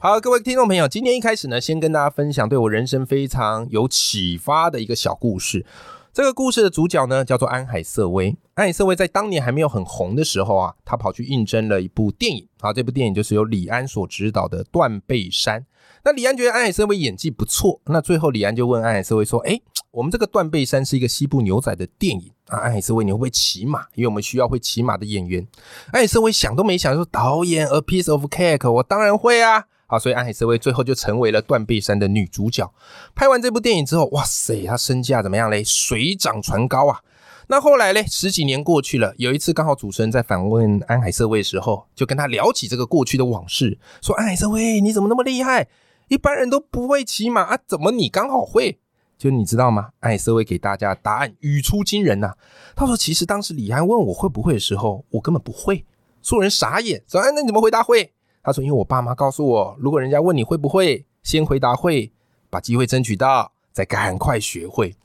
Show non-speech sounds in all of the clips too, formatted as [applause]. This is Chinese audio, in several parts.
好，各位听众朋友，今天一开始呢，先跟大家分享对我人生非常有启发的一个小故事。这个故事的主角呢，叫做安海瑟薇。安海瑟薇在当年还没有很红的时候啊，他跑去应征了一部电影啊，这部电影就是由李安所执导的《断背山》。那李安觉得安海瑟薇演技不错，那最后李安就问安海瑟薇说：“哎，我们这个《断背山》是一个西部牛仔的电影啊，安海瑟薇你会不会骑马？因为我们需要会骑马的演员。”安海瑟薇想都没想说：“导演，a piece of cake，我当然会啊。”好，所以安海瑟薇最后就成为了断背山的女主角。拍完这部电影之后，哇塞，她身价怎么样嘞？水涨船高啊！那后来嘞，十几年过去了，有一次刚好主持人在访问安海瑟薇的时候，就跟他聊起这个过去的往事，说：“安海瑟薇，你怎么那么厉害？一般人都不会骑马啊，怎么你刚好会？就你知道吗？”安海瑟薇给大家答案语出惊人呐。他说：“其实当时李安问我会不会的时候，我根本不会。”所有人傻眼，说：“哎，那你怎么回答会？”他说：“因为我爸妈告诉我，如果人家问你会不会，先回答会，把机会争取到，再赶快学会。”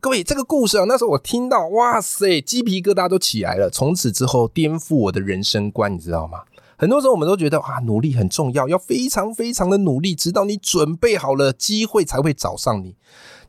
各位，这个故事啊，那时候我听到，哇塞，鸡皮疙瘩都起来了。从此之后，颠覆我的人生观，你知道吗？很多时候我们都觉得啊，努力很重要，要非常非常的努力，直到你准备好了，机会才会找上你。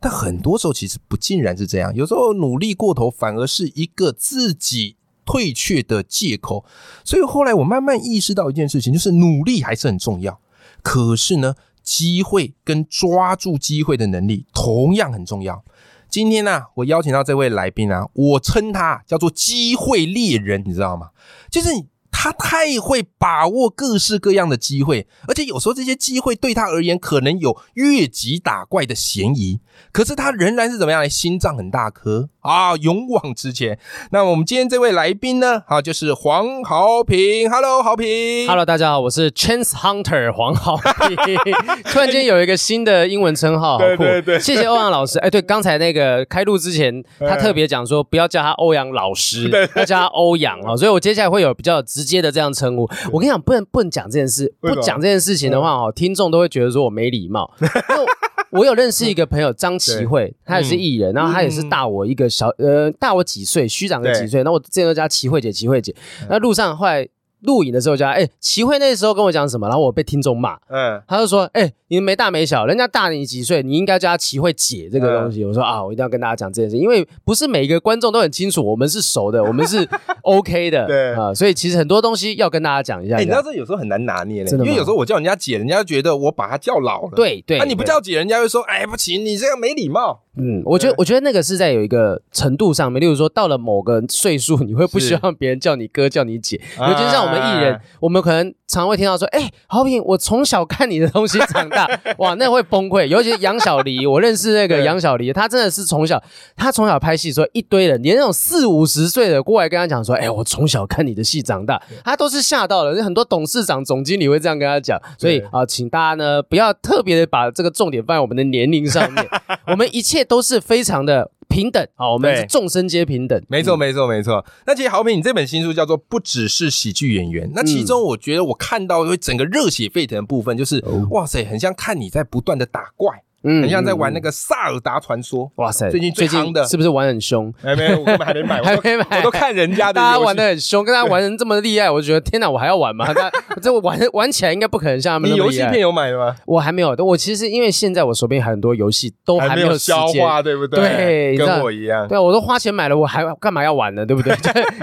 但很多时候其实不尽然是这样，有时候努力过头，反而是一个自己。退却的借口，所以后来我慢慢意识到一件事情，就是努力还是很重要。可是呢，机会跟抓住机会的能力同样很重要。今天呢，我邀请到这位来宾啊，我称他叫做机会猎人，你知道吗？就是他太会把握各式各样的机会，而且有时候这些机会对他而言可能有越级打怪的嫌疑。可是他仍然是怎么样？心脏很大颗啊，勇往直前。那我们今天这位来宾呢？啊，就是黄豪平。Hello，豪平。Hello，大家好，我是 Chance Hunter 黄豪平。[laughs] 突然间有一个新的英文称号，对对对，谢谢欧阳老师。哎，对，刚才那个开录之前，他特别讲说不要叫他欧阳老师，要叫他欧阳啊。所以我接下来会有比较直接的这样称呼。我跟你讲，不能不能讲这件事，不讲这件事情的话哦，听众都会觉得说我没礼貌。[laughs] 我有认识一个朋友张琪慧，[laughs] 她也是艺人，然后她也是大我一个小呃大我几岁，虚长个几岁。那我之前都叫琪慧姐，琪慧姐。那路上后来。录影的时候叫哎，齐慧那时候跟我讲什么，然后我被听众骂，嗯，他就说哎，你没大没小，人家大你几岁，你应该叫他齐慧姐这个东西。我说啊，我一定要跟大家讲这件事，因为不是每一个观众都很清楚，我们是熟的，我们是 [laughs] OK 的，[laughs] 对。啊，所以其实很多东西要跟大家讲一下。你知道这有时候很难拿捏嘞，因为有时候我叫人家姐，人家觉得我把她叫老了，对对，那你不叫姐，人家会说哎不行，你这样没礼貌。嗯，我觉得我觉得那个是在有一个程度上面，例如说到了某个岁数，你会不希望别人叫你哥叫你姐，尤其是像我们艺人，我们可能常会听到说，哎，好品，我从小看你的东西长大，[laughs] 哇，那会崩溃。尤其是杨小黎，我认识那个杨小黎，他真的是从小，他从小拍戏，说一堆人，连那种四五十岁的过来跟他讲说，哎，我从小看你的戏长大，他都是吓到了。很多董事长、总经理会这样跟他讲，所以啊，请大家呢不要特别的把这个重点放在我们的年龄上面，[laughs] 我们一切。都是非常的平等啊，我们众生皆平等。没错，没错，没错。那其实豪平，你这本新书叫做《不只是喜剧演员》，那其中我觉得我看到会整个热血沸腾的部分，就是哇塞，很像看你在不断的打怪。嗯，很像在玩那个萨尔达传说。哇塞，最近最夯的是不是玩很凶？哎，没有，我根本还没买，[laughs] 还没买，我都看人家的。大家玩的很凶，跟他玩成这么厉害，我就觉得天哪，我还要玩吗？他 [laughs] 这玩玩起来应该不可能像他们。你游戏片有买吗？我还没有。我其实因为现在我手边很多游戏都还没有消化，对不对？对，跟我一样。对，我都花钱买了，我还干嘛要玩呢？对不 [laughs] 对？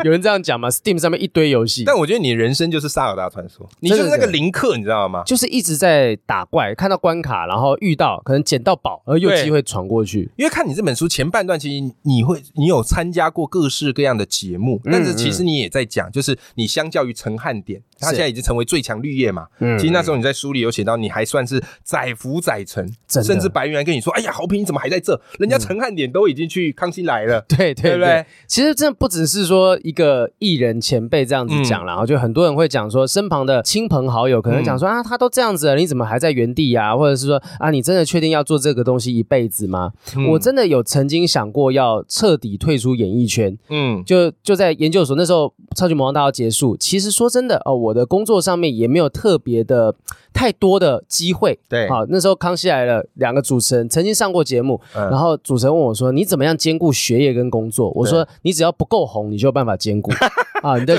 有人这样讲嘛？Steam 上面一堆游戏。但我觉得你人生就是萨尔达传说，你就是那个林克，你知道吗？就是一直在打怪，看到关卡，然后遇到可能捡到宝，而又。有机会闯过去，因为看你这本书前半段，其实你会你有参加过各式各样的节目，但是其实你也在讲，就是你相较于陈汉典它现在已经成为最强绿叶嘛。嗯其实那时候你在书里有写到，你还算是载浮载沉，甚至白云还跟你说：“哎呀，豪平你怎么还在这？人家陈汉典都已经去康熙来了。对对对不对其实真的不只是说一个艺人前辈这样子讲啦，然后就很多人会讲说，身旁的亲朋好友可能讲说、啊，他都这样子了，你怎么还在原地呀、或者是说啊，你真的确定要做这个东西一辈子吗？嗯我真的有曾经想过要彻底退出演艺圈，嗯，就就在研究所那时候，超级魔王大道结束。其实说真的哦，我的工作上面也没有特别的太多的机会。对好，那时候康熙来了，两个主持人曾经上过节目，嗯然后主持人问我说：“你怎么样兼顾学业跟工作？”我说：“你只要不够红，你就有办法兼顾 [laughs] 啊，你的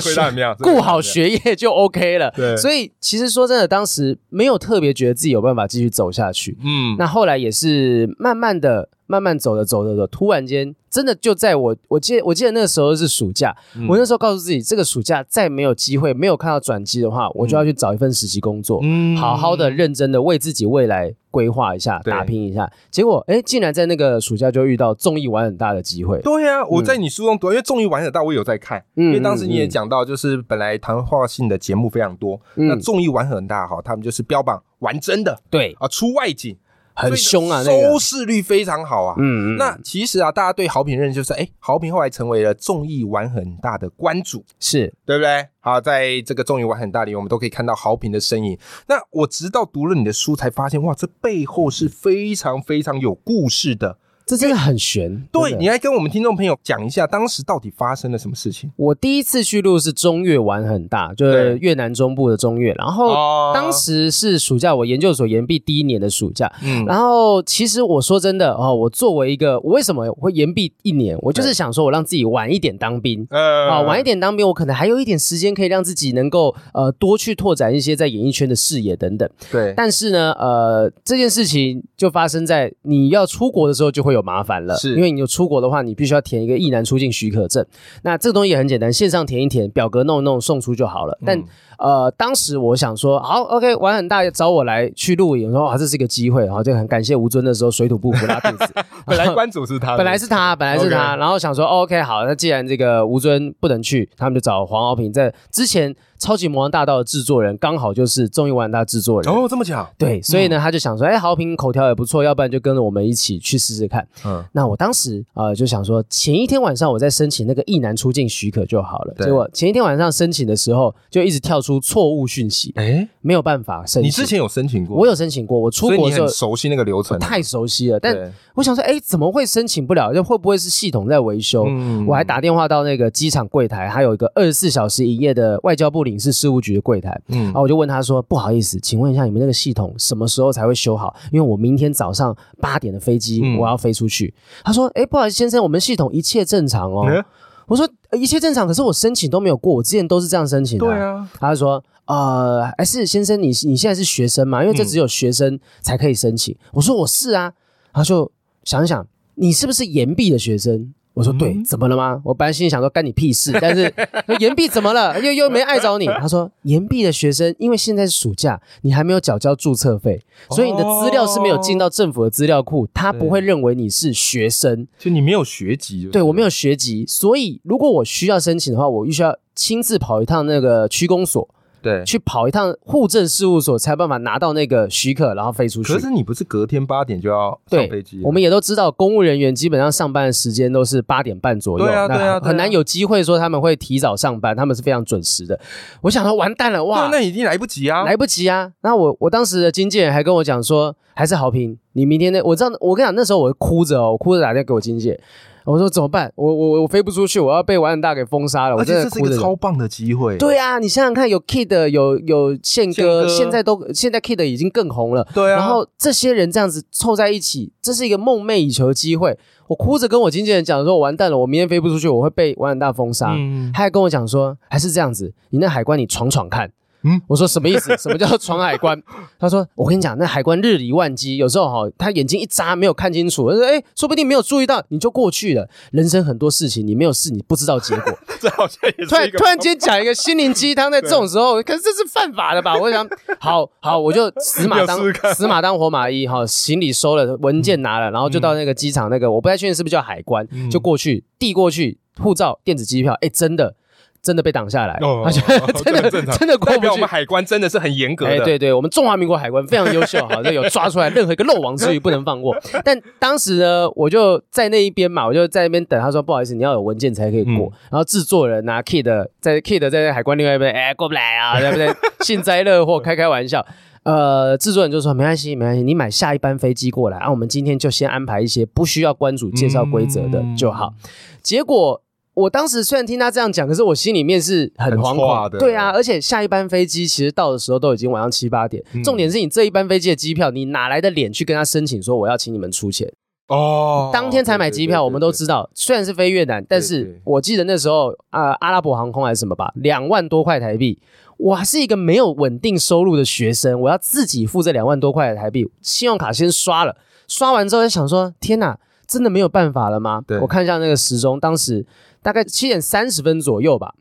顾好学业就 OK 了。”对所以其实说真的，当时没有特别觉得自己有办法继续走下去。嗯，那后来也是慢慢的、慢慢走着走着走，突然间真的就在我，我记得我记得那个时候是暑假，嗯。我那时候告诉自己，这个暑假再没有机会、没有看到转机的话，我就要去找一份实习工作，嗯。好好的、认真的为自己未来规划一下、打拼一下。结果，哎，竟然在那个暑假就遇到综艺玩很大的机会。对呀、我在你书中读，因为综艺玩很大，我有在看，嗯因为当时你也嗯。讲到，就是本来谈话性的节目非常多，嗯。那综艺玩很大哈，他们就是标榜玩真的对，啊，出外景，很凶啊，那收，视率非常好啊。嗯嗯，那其实啊，大家对豪平认识就是，哎，豪平后来成为了综艺玩很大的关主，是对不对？好，在这个综艺玩很大里，我们都可以看到豪平的身影。那我直到读了你的书，才发现，哇，这背后是非常非常有故事的。这真的很悬。对，你来跟我们听众朋友讲一下，当时到底发生了什么事情？我第一次去录是中越玩很大，就是越南中部的中越，然后哦当时是暑假，我研究所研毕第一年的暑假。嗯然后其实我说真的哦，我作为一个我为什么会延毕一年，我就是想说我让自己晚一点当兵。呃啊，晚一点当兵，我可能还有一点时间可以让自己能够呃多去拓展一些在演艺圈的视野等等。对，但是呢，呃，这件事情就发生在你要出国的时候就会有麻烦了，是。因为你有出国的话，你必须要填一个役男出境许可证。那这个东西也很简单，线上填一填，表格弄一弄，送出就好了。但、呃，当时我想说，好，OK，玩很大，找我来去录影，我说哇，这是一个机会，然后就很感谢吴尊的时候水土不服拉肚子，[laughs] 本来关主是他，本来是他，本来是他然后想说、哦 OK 好，那既然这个吴尊不能去，他们就找黄敖平，在之前《超级魔王大道》的制作人刚好就是综艺玩很大制作人。哦，这么巧，对，所以呢，他就想说，哎，豪平口条也不错，要不然就跟着我们一起去试试看。嗯，那我当时呃就想说，前一天晚上我在申请那个一男出境许可就好了。结果前一天晚上申请的时候，就一直跳出错误讯息，哎，没有办法申请。你之前有申请过，我有申请过，我出国的时候很熟悉那个流程，太熟悉了，但我想说，哎，怎么会申请不了？就会不会是系统在维修？嗯我还打电话到那个机场柜台，还有一个二十四小时营业的外交部领事事务局的柜台。嗯然后我就问他说：“不好意思，请问一下你们那个系统什么时候才会修好？因为我明天早上 [laughs] 八点的飞机嗯我要飞出去。他说：“哎，不好意思，先生，我们系统一切正常哦。嗯我说：“呃一切正常，可是我申请都没有过，我之前都是这样申请的、对。啊，他就说：“呃，还是先生，你你现在是学生嘛？因为这只有学生才可以申请。我说：“我是啊。”他就想一想，你是不是延毕的学生？我说对，嗯怎么了吗？我本来心里想说干你屁事，但是 [laughs] 说延毕怎么了？又又没碍着你。[laughs] 他说岩壁的学生，因为现在是暑假，你还没有缴交注册费，所以你的资料是没有进到政府的资料库，他不会认为你是学生。就你没有学籍，对我没有学籍，所以如果我需要申请的话，我必须要亲自跑一趟那个区公所，对。去跑一趟户政事务所，才有办法拿到那个许可，然后飞出去可。是你不是隔天八点就要上对飞机？我们也都知道，公务人员基本上上班的时间都是八点半左右，对啊那对啊对啊很难有机会说他们会提早上班，他们是非常准时的。我想说，完蛋了，哇，，那已经来不及啊，来不及啊！那我我当时的经纪人还跟我讲说，还是好评，你明天那我知道，我跟你讲，那时候我哭着哦，我哭着打电话给我经纪人，我说怎么办？我我我飞不出去，我要被玩很大给封杀了，我而且真的哭。这是一个超棒的机会。对啊，你想想看，有 Kid 有有宪宪哥，现在都现在 Kid 已经更红了。对啊，然后这些人这样子凑在一起，这是一个梦寐以求的机会。我哭着跟我经纪人讲说，我完蛋了，我明天飞不出去，我会被玩很大封杀。嗯，他还跟我讲说，还是这样子，你那海关你闯闯看。嗯嗯，我说什么意思？什么叫闯海关？他说，我跟你讲，那海关日理万机，有时候哈、他眼睛一眨没有看清楚，他说，哎，说不定没有注意到，你就过去了。人生很多事情，你没有试，你不知道结果。[laughs] 这好像也突然是一个突然间讲一个心灵鸡汤，在这种时候，可是这是犯法的吧？我想，好好，我就死马 [laughs] 当死马当活马医，哈，行李收了，文件拿了，然后就到那个机场那个，我不太确定是不是叫海关，嗯就过去递过去护照、电子机票，哎，真的。真的被挡下来，哦他就 [laughs] 真的真的过不去我们。海关真的是很严格哎，的。对对，我们中华民国海关非常优秀，好像有抓出来任何一个漏网之鱼不能放过。[laughs] 但当时呢，我就在那一边嘛，我就在那边等。他说不好意思，你要有文件才可以过。嗯然后制作人啊，Kid 在 Kid 在海关另外一边，哎，过不来啊，[laughs] 对不对？幸灾乐祸，开开玩笑。呃，制作人就说没关系，没关系，你买下一班飞机过来啊，我们今天就先安排一些不需要关主介绍规则的嗯就好。结果我当时虽然听他这样讲，可是我心里面是很很惶恐的对啊，而且下一班飞机其实到的时候都已经晚上七八点，嗯重点是你这一班飞机的机票，你哪来的脸去跟他申请说我要请你们出钱？哦，当天才买机票，我们都知道，虽然是飞越南，但是我记得那时候啊、阿拉伯航空还是什么吧，两万多块台币。我还是一个没有稳定收入的学生，我要自己付这两万多块的台币，信用卡先刷了，刷完之后就想说，天哪，真的没有办法了吗对？我看一下那个时钟，当时大概七点三十分左右吧。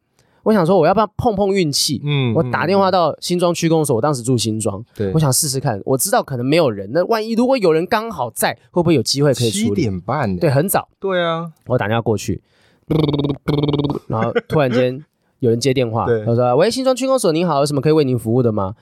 我想说，我要不要碰碰运气？嗯我打电话到新庄区公所，我当时住新庄，对我想试试看。我知道可能没有人，那万一如果有人刚好在，会不会有机会可以七处理？点半，对，，很早，对啊，我打电话过去，然后突然间有人接电话，他说：“喂，新庄区公所，您好，有什么可以为您服务的吗？”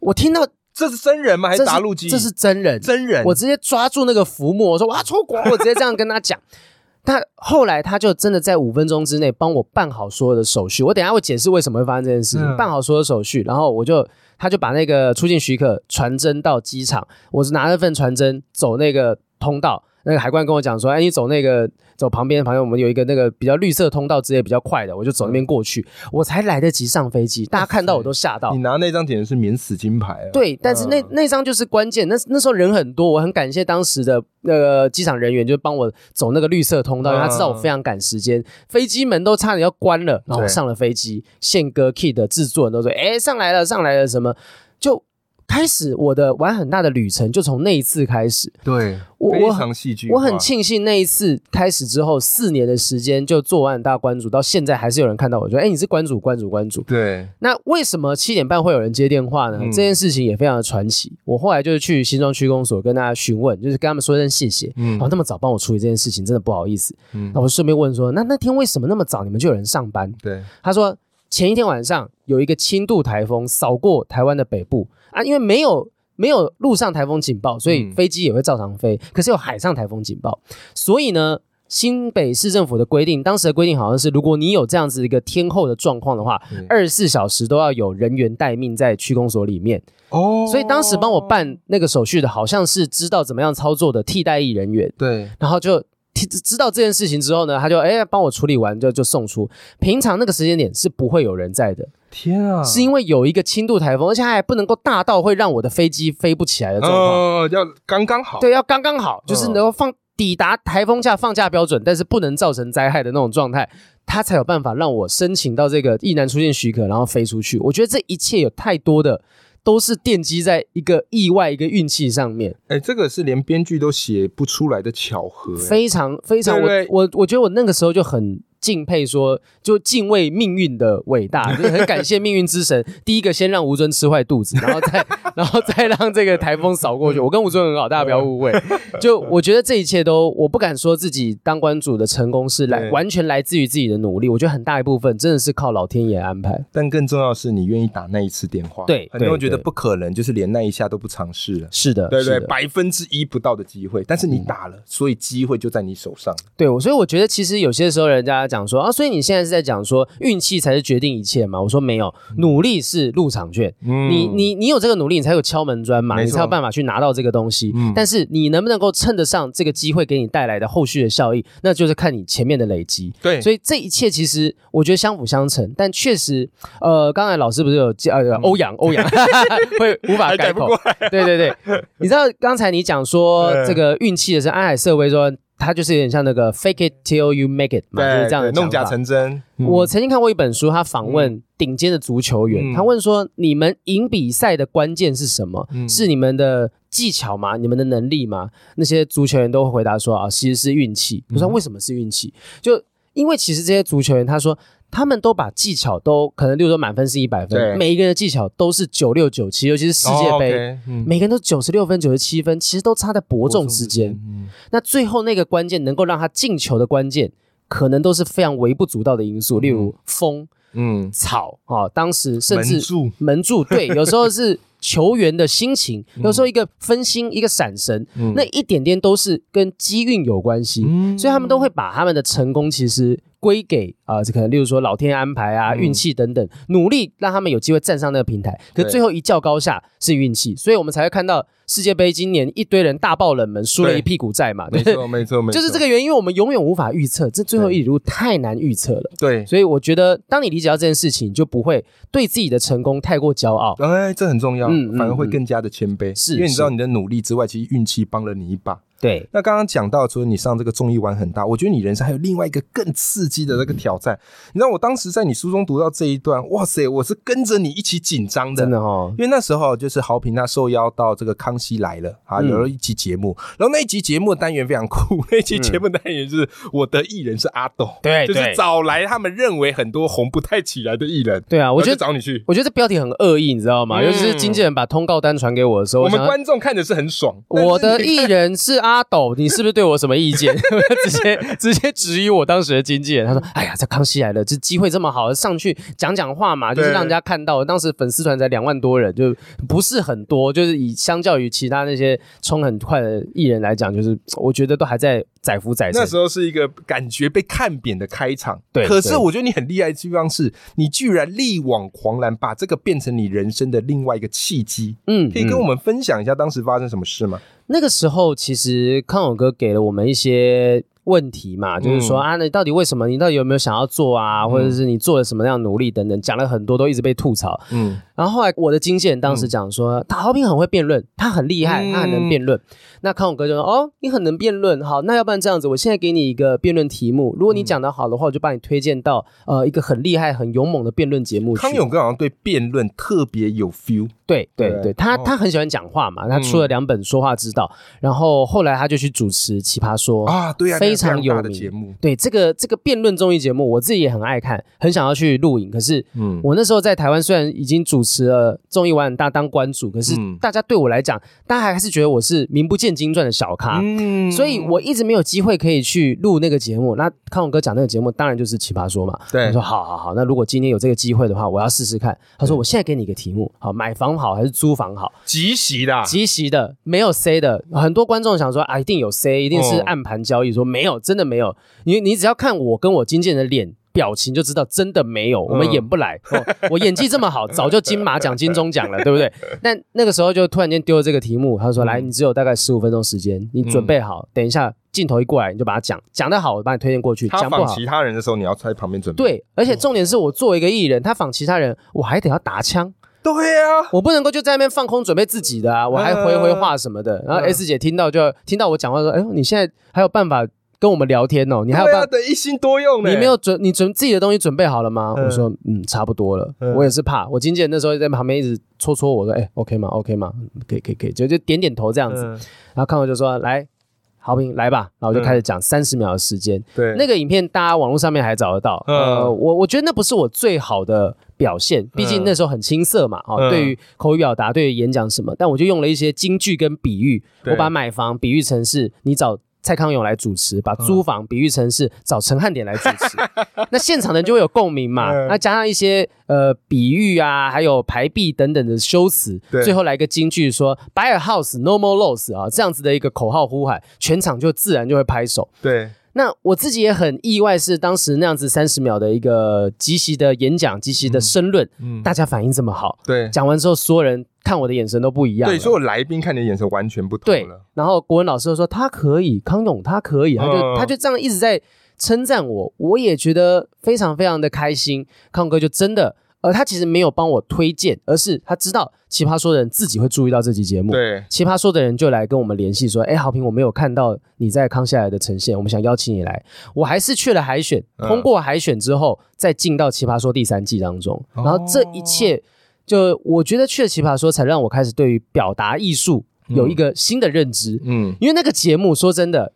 我听到这是真人吗？还是是打录机？这是真人，真人，我直接抓住那个浮木，我说我要出国，我直接这样跟他讲。[laughs] 他后来他就真的在五分钟之内帮我办好所有的手续。我等一下会解释为什么会发生这件事情。嗯办好所有手续，然后我就他就把那个出境许可传真到机场，我是拿那份传真走那个通道。那个海关跟我讲说，哎，你走那个走旁边，旁边我们有一个那个比较绿色通道之类比较快的，我就走那边过去，我才来得及上飞机。大家看到我都吓到你。拿那张简直是免死金牌啊！对，但是那、嗯那张就是关键。那那时候人很多，我很感谢当时的那个机场人员，就帮我走那个绿色通道，因为他知道我非常赶时间，飞机门都差点要关了，然后我上了飞机，宪哥 Kid 的制作人都说：“哎，上来了，上来了，什么？”就开始我的玩很大的旅程，就从那一次开始。对，我非常戏剧化，我很庆幸那一次开始之后，四年的时间就做完很大关主，到现在还是有人看到我，说：“哎，你是关主，关主，关主。”对，那为什么七点半会有人接电话呢？嗯这件事情也非常的传奇。我后来就是去新庄区公所跟大家询问，就是跟他们说一声谢谢。嗯哦，那么早帮我处理这件事情，真的不好意思。嗯那我顺便问说，那那天为什么那么早你们就有人上班？对，他说前一天晚上有一个轻度台风扫过台湾的北部啊，因为没有。没有陆上台风警报，所以嗯飞机也会照常飞。可是有海上台风警报，所以呢，新北市政府的规定，当时的规定好像是，如果你有这样子一个天候的状况的话，二十四小时都要有人员待命在区公所里面。哦所以当时帮我办那个手续的，好像是知道怎么样操作的替代役人员，对，然后就。知知道这件事情之后呢，他就哎帮我处理完就就送出。平常那个时间点是不会有人在的，天啊，是因为有一个轻度台风，而且它还不能够大到会让我的飞机飞不起来的状况。哦，要刚刚好，对，要刚刚好，就是嗯能够放抵达台风下放假标准，但是不能造成灾害的那种状态，他才有办法让我申请到这个易难出现许可，然后飞出去。我觉得这一切有太多的都是奠基在一个意外、一个运气上面，哎，这个是连编剧都写不出来的巧合，欸非常非常。我我我觉得我那个时候就很。敬佩说，就敬畏命运的伟大，[laughs] 就是很感谢命运之神。[laughs] 第一个先让吴尊吃坏肚子，然后再 [laughs] 然后再让这个台风扫过去。我跟吴尊很好，大家不要误会。就我觉得这一切都，我不敢说自己当关主的成功是来完全来自于自己的努力，我觉得很大一部分真的是靠老天爷安排。但更重要的是，你愿意打那一次电话。对很多人觉得不可能，就是连那一下都不尝试了。是的，对对，百分之一不到的机会，但是你打了，所以机会就在你手上。对，我所以我觉得其实有些时候人家讲说啊，所以你现在是在讲说运气才是决定一切嘛？我说没有，努力是入场券。嗯你你你有这个努力，你才有敲门砖嘛，你才有办法去拿到这个东西。嗯但是你能不能够称得上这个机会给你带来的后续的效益，那就是看你前面的累积。对，所以这一切其实我觉得相辅相成，但确实，呃，刚才老师不是有叫呃欧阳 [laughs] 欧阳会无法改口。对对对，你知道刚才你讲说 [laughs] 对这个运气的是安海瑟薇说，他就是有点像那个 fake it till you make it 嘛，就是对，这样的弄假。成真。嗯我曾经看过一本书，他访问顶尖的足球员，嗯他问说：“你们赢比赛的关键是什么？嗯是你们的技巧吗？你们的能力吗？”那些足球员都会回答说：“啊，其实是运气。”我说：“嗯为什么是运气？”就因为其实这些足球员，他说他们都把技巧都可能，例如说满分是一百对分，每一个人的技巧都是九六九七，尤其是世界杯。哦，OK，嗯每个人都九十六分、九十七分，其实都差在伯仲之间。嗯那最后那个关键能够让他进球的关键，可能都是非常微不足道的因素，例如风。嗯，草啊，当时甚至门柱门柱，[laughs] 对，有时候是球员的心情，有时候一个分心，一个闪神，那一点点都是跟机运有关系，所以他们都会把他们的成功其实。归给啊，这可能例如说老天安排啊、运气等等，努力让他们有机会站上那个平台。可最后一较高下是运气，所以我们才会看到世界杯今年一堆人大爆冷门，输了一屁股债嘛。没错，没错，没错，就是这个原因，因为我们永远无法预测，这最后一里路太难预测了。对，所以我觉得，当你理解到这件事情，就不会对自己的成功太过骄傲。哎，这很重要，反而会更加的谦卑。是，因为你知道你的努力之外，其实运气帮了你一把。对，那刚刚讲到，除了你上这个综艺玩很大，我觉得你人生还有另外一个更刺激的那个挑战。你知道，我当时在你书中读到这一段，哇塞，我是跟着你一起紧张的，真的哦。因为那时候就是豪平他受邀到这个康熙来了啊，有了一集节目，然后那一集节目单元非常酷，[laughs] 那一集节目单元就是我的艺人是阿斗，对，就是找来他们认为很多红不太起来的艺人，对啊，我觉得找你去，我觉得这标题很恶意，你知道吗？尤其是经纪人把通告单传给我的时候，我们观众看的是很爽。我的艺人是阿斗，你是不是？对我什么意见？[laughs] 直接直接质疑我当时的经纪人。他说：“哎呀，这康熙来了，这机会这么好，上去讲讲话嘛，就是让人家看到。当时粉丝团才两万多人，就不是很多。就是以相较于其他那些冲很快的艺人来讲，就是我觉得都还在载夫载沉。那时候是一个感觉被看扁的开场。对，可是我觉得你很厉害的地方是，你居然力挽狂澜，把这个变成你人生的另外一个契机。嗯，可以跟我们分享一下当时发生什么事吗？”那个时候，其实康永哥给了我们一些问题嘛，就是说啊，你到底为什么？你到底有没有想要做啊？或者是你做了什么样努力等等，讲了很多，都一直被吐槽。嗯，然后后来我的经纪人当时讲说，陶豪平很会辩论，他很厉害，他很能辩论。那康永哥就说，哦，你很能辩论，好，那要不然这样子，我现在给你一个辩论题目，如果你讲的好的话，我就把你推荐到呃一个很厉害、很勇猛的辩论节目。康永哥好像对辩论特别有 feel。对对对，他他很喜欢讲话嘛，他出了两本说话之道，然后后来他就去主持奇葩说啊，对啊，非常有名节目。对这个这个辩论综艺节目，我自己也很爱看，很想要去录影。可是，嗯，我那时候在台湾虽然已经主持了综艺玩很大当关主，可是大家对我来讲，大家还是觉得我是名不见经传的小咖，嗯，所以我一直没有机会可以去录那个节目。那康永哥讲那个节目，当然就是奇葩说嘛。对，我说好好好，那如果今天有这个机会的话，我要试试看。他说，我现在给你一个题目，好，买房。好还是租房好？即席的，即席的，没有 C 的。很多观众想说啊，一定有 C，一定是暗盘交易。说没有，真的没有。你你只要看我跟我经纪人的脸表情，就知道真的没有。我们演不来。我演技这么好，早就金马奖、金钟奖了，对不对？但那个时候就突然间丢了这个题目，他说：“来，你只有大概十五分钟时间，你准备好，等一下镜头一过来，你就把它讲讲得好，我把你推荐过去。讲不好，其他人的时候你要在旁边准备。对，而且重点是我作为一个艺人，他仿其他人，我还得要打枪。对呀，我不能够就在那边放空准备自己的啊，我还回回话什么的。然后 S 姐听到就听到我讲话说：“哎呦，你现在还有办法跟我们聊天哦？你还有办法一心多用？你没有准你准自己的东西准备好了吗？”我说：“嗯，差不多了。”我也是怕，我经纪人那时候在旁边一直戳戳我说：“哎，OK 吗？OK 吗？可以可以可以，就就点点头这样子。”然后看我就说：“来。”好评来吧，然后我就开始讲三十秒的时间。对，那个影片大家网络上面还找得到。呃，我我觉得那不是我最好的表现，毕竟那时候很青涩嘛。哦，对于口语表达，对于演讲什么，但我就用了一些京剧跟比喻，我把买房比喻成是你找。蔡康永来主持，把租房比喻成是找陈汉典来主持，[laughs] 那现场的人就会有共鸣嘛？那加上一些呃比喻啊，还有排比等等的修辞，最后来一个金句说 “Buy a house, no more loss” 啊，这样子的一个口号呼喊，全场就自然就会拍手。对。那我自己也很意外，是当时那样子三十秒的一个即席的演讲，即席的申论，嗯，大家反应这么好，对，讲完之后，所有人看我的眼神都不一样，对，所有来宾看你的眼神完全不同了。然后国文老师就说他可以，康永他可以，他就他就这样一直在称赞我，我也觉得非常非常的开心。康哥就真的。而他其实没有帮我推荐，而是他知道奇葩说的人自己会注意到这期节目。对，奇葩说的人就来跟我们联系说：“哎，好评，我没有看到你在康下来的呈现，我们想邀请你来。”我还是去了海选，通过海选之后，再进到奇葩说第三季当中。然后这一切，就我觉得去了奇葩说，才让我开始对于表达艺术有一个新的认知。嗯，因为那个节目说真的。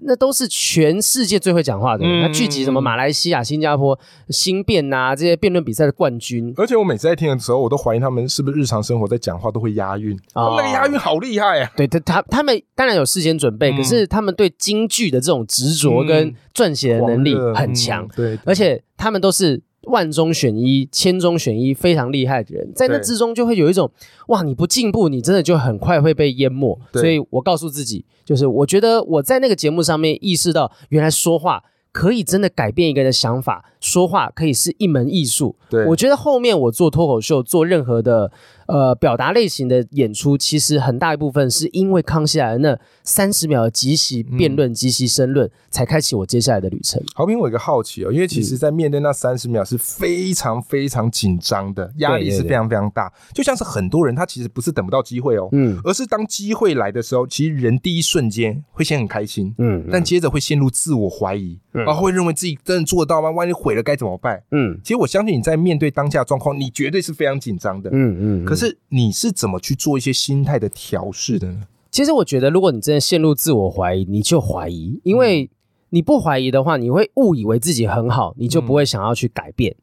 那都是全世界最会讲话的人，那聚集什么马来西亚、新加坡、新辩呐这些辩论比赛的冠军。而且我每次在听的时候，我都怀疑他们是不是日常生活在讲话都会押韵，那个押韵好厉害啊！对他他他们当然有事先准备，可是他们对京剧的这种执着跟撰写的能力很强。对，而且他们都是。万中选一、千中选一非常厉害的人，在那之中就会有一种哇，你不进步，你真的就很快会被淹没。所以我告诉自己，就是我觉得我在那个节目上面意识到，原来说话。可以真的改变一个人的想法，说话可以是一门艺术。对我觉得后面我做脱口秀，做任何的呃表达类型的演出，其实很大一部分是因为康熙来了那三十秒的即席辩论、即席申论，才开启我接下来的旅程。好评，我有一个好奇哦，因为其嗯实，在面对那三十秒是非常非常紧张的，压力是非常非常大。就像是很多人他其实不是等不到机会哦，嗯而是当机会来的时候，其实人第一瞬间会先很开心，嗯但接着会陷入自我怀疑，然后会认为自己真的做得到吗？万一毁了该怎么办？嗯其实我相信你在面对当下状况，你绝对是非常紧张的。嗯嗯。可是你是怎么去做一些心态的调试的呢？其实我觉得，如果你真的陷入自我怀疑，你就怀疑，因为你不怀疑的话，你会误以为自己很好，你就不会想要去改变。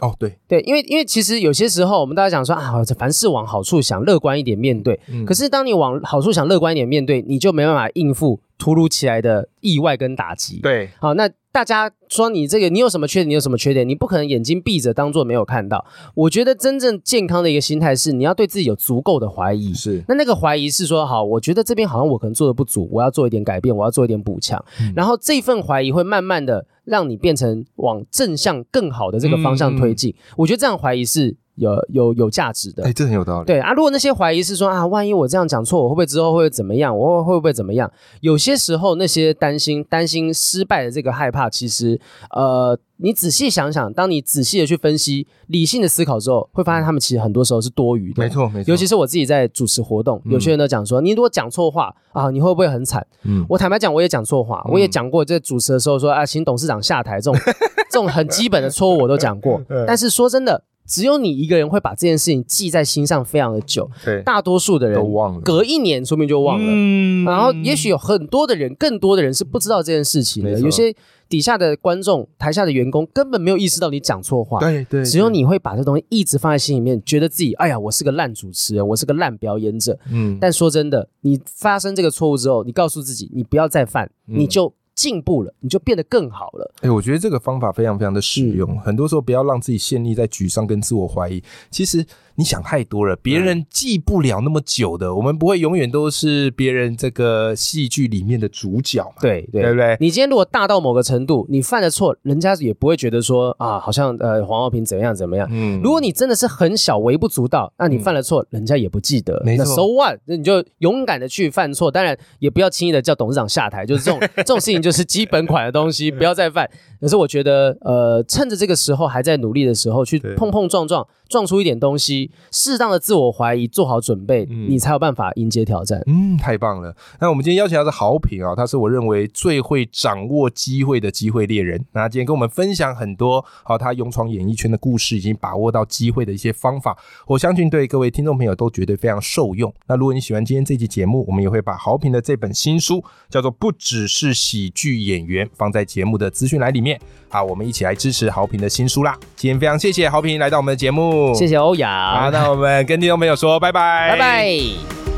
哦，对，对，因为因为其实有些时候我们大家讲说啊，凡事往好处想，乐观一点面对。嗯可是当你往好处想，乐观一点面对，你就没办法应付突如其来的意外跟打击。对，好，那大家说你这个你有什么缺点？你有什么缺点？你不可能眼睛闭着当做没有看到。我觉得真正健康的一个心态是，你要对自己有足够的怀疑。是，那那个怀疑是说，好，我觉得这边好像我可能做的不足，我要做一点改变，我要做一点补强。嗯然后这份怀疑会慢慢的让你变成往正向更好的这个方向推进。我觉得这样怀疑是有有有价值的。嗯哎，这很有道理。对啊，如果那些怀疑是说啊，万一我这样讲错，我会不会之后会怎么样？我会会不会怎么样？有些时候那些担心、担心失败的这个害怕，其实呃，你仔细想想，当你仔细的去分析、理性的思考之后，会发现他们其实很多时候是多余的。没错，没错。尤其是我自己在主持活动，嗯有些人都讲说，你如果讲错话啊，你会不会很惨？嗯，我坦白讲，我也讲错话，我也讲过，在主持的时候说啊，请董事长下台这种 [laughs] 这种很基本的错误我都讲过。但是说真的，只有你一个人会把这件事情记在心上非常的久，对，大多数的人都忘了隔一年说不定就忘了。嗯然后，也许有很多的人，更多的人是不知道这件事情的。有些底下的观众、台下的员工根本没有意识到你讲错话。对对，只有你会把这东西一直放在心里面，觉得自己哎呀，我是个烂主持人，我是个烂表演者。嗯，但说真的，你发生这个错误之后，你告诉自己，你不要再犯，嗯你就进步了，你就变得更好了。哎、我觉得这个方法非常非常的适用。嗯很多时候不要让自己陷溺在沮丧跟自我怀疑。其实你想太多了，别人记不了那么久的，我们不会永远都是别人这个戏剧里面的主角嘛。对对对不对你今天如果大到某个程度，你犯了错，人家也不会觉得说啊，好像呃黄浩平怎么样怎么样。嗯如果你真的是很小微不足道，那你犯了错，人家也不记得。没错那 so what？那你就勇敢的去犯错，当然也不要轻易的叫董事长下台，就是这种这种事情就是基本款的东西，不要再犯。可是我觉得，呃，趁着这个时候还在努力的时候，去碰碰撞撞，撞出一点东西，适当的自我怀疑，做好准备，嗯你才有办法迎接挑战。嗯，太棒了！那我们今天邀请到的是豪平啊，他是我认为最会掌握机会的机会猎人。那今天跟我们分享很多好他勇闯演艺圈的故事，已经把握到机会的一些方法，我相信对各位听众朋友都绝对非常受用。那如果你喜欢今天这期节目，我们也会把豪平的这本新书叫做《不只是喜剧演员》放在节目的资讯栏里面。好，我们一起来支持豪平的新书啦！今天非常谢谢豪平来到我们的节目，谢谢欧阳好，那我们跟听众朋友说拜拜，拜拜。